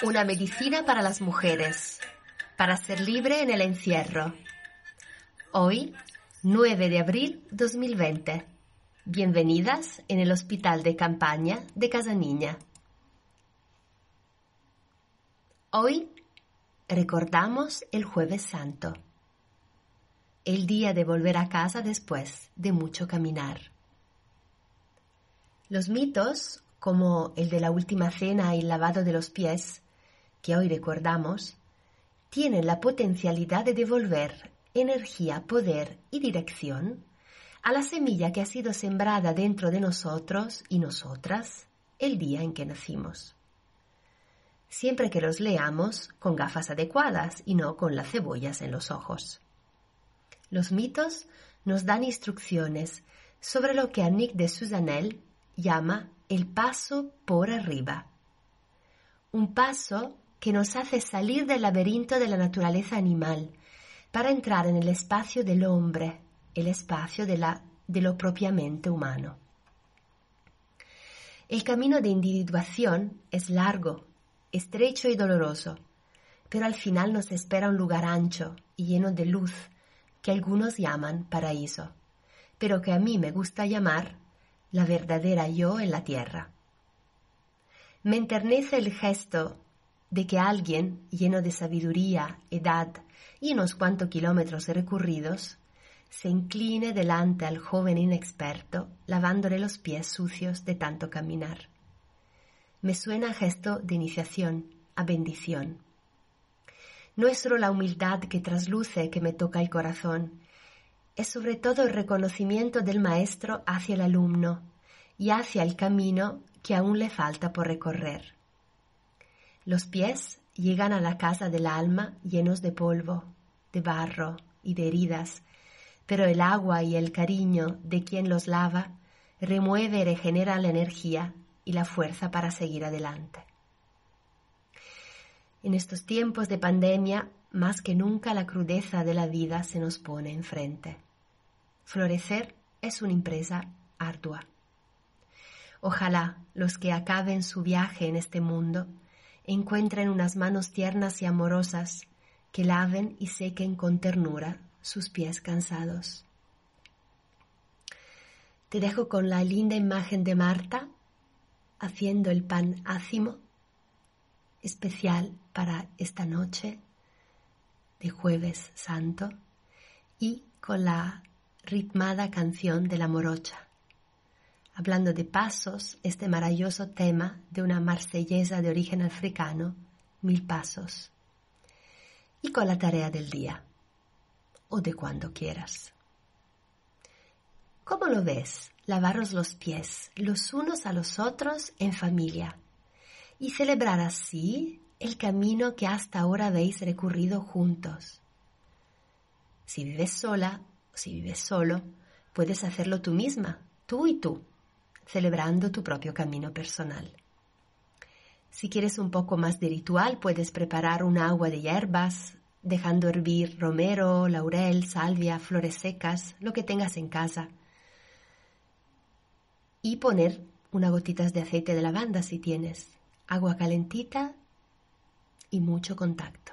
Una medicina para las mujeres, para ser libre en el encierro. Hoy, 9 de abril 2020. Bienvenidas en el Hospital de Campaña de Casa Niña. Hoy recordamos el jueves santo, el día de volver a casa después de mucho caminar. Los mitos, como el de la última cena y el lavado de los pies, que hoy recordamos, tienen la potencialidad de devolver energía, poder y dirección a la semilla que ha sido sembrada dentro de nosotros y nosotras el día en que nacimos. Siempre que los leamos con gafas adecuadas y no con las cebollas en los ojos. Los mitos nos dan instrucciones sobre lo que Annick de Susanel llama el paso por arriba. Un paso que nos hace salir del laberinto de la naturaleza animal para entrar en el espacio del hombre, el espacio de, la, de lo propiamente humano. El camino de individuación es largo, estrecho y doloroso, pero al final nos espera un lugar ancho y lleno de luz que algunos llaman paraíso, pero que a mí me gusta llamar la verdadera yo en la tierra. Me enternece el gesto de que alguien, lleno de sabiduría, edad y unos cuantos kilómetros recorridos, se incline delante al joven inexperto, lavándole los pies sucios de tanto caminar. Me suena gesto de iniciación, a bendición. No es solo la humildad que trasluce que me toca el corazón, es sobre todo el reconocimiento del maestro hacia el alumno y hacia el camino que aún le falta por recorrer. Los pies llegan a la casa del alma llenos de polvo, de barro y de heridas, pero el agua y el cariño de quien los lava remueve y regenera la energía y la fuerza para seguir adelante. En estos tiempos de pandemia, más que nunca la crudeza de la vida se nos pone enfrente. Florecer es una empresa ardua. Ojalá los que acaben su viaje en este mundo encuentren unas manos tiernas y amorosas que laven y sequen con ternura sus pies cansados. Te dejo con la linda imagen de Marta haciendo el pan ácimo especial para esta noche de jueves santo y con la ritmada canción de la morocha hablando de pasos, este maravilloso tema de una marsellesa de origen africano, Mil Pasos, y con la tarea del día, o de cuando quieras. ¿Cómo lo ves? Lavaros los pies los unos a los otros en familia y celebrar así el camino que hasta ahora habéis recorrido juntos. Si vives sola o si vives solo, puedes hacerlo tú misma, tú y tú celebrando tu propio camino personal. Si quieres un poco más de ritual, puedes preparar un agua de hierbas, dejando hervir romero, laurel, salvia, flores secas, lo que tengas en casa. Y poner unas gotitas de aceite de lavanda si tienes, agua calentita y mucho contacto.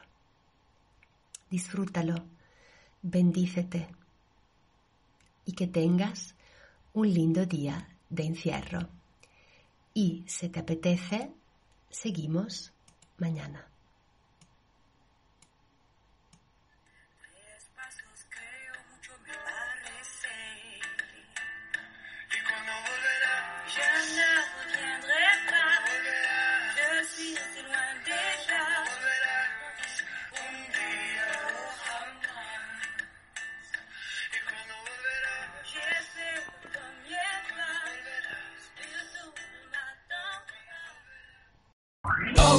Disfrútalo, bendícete y que tengas un lindo día de encierro. Y si te apetece, seguimos mañana.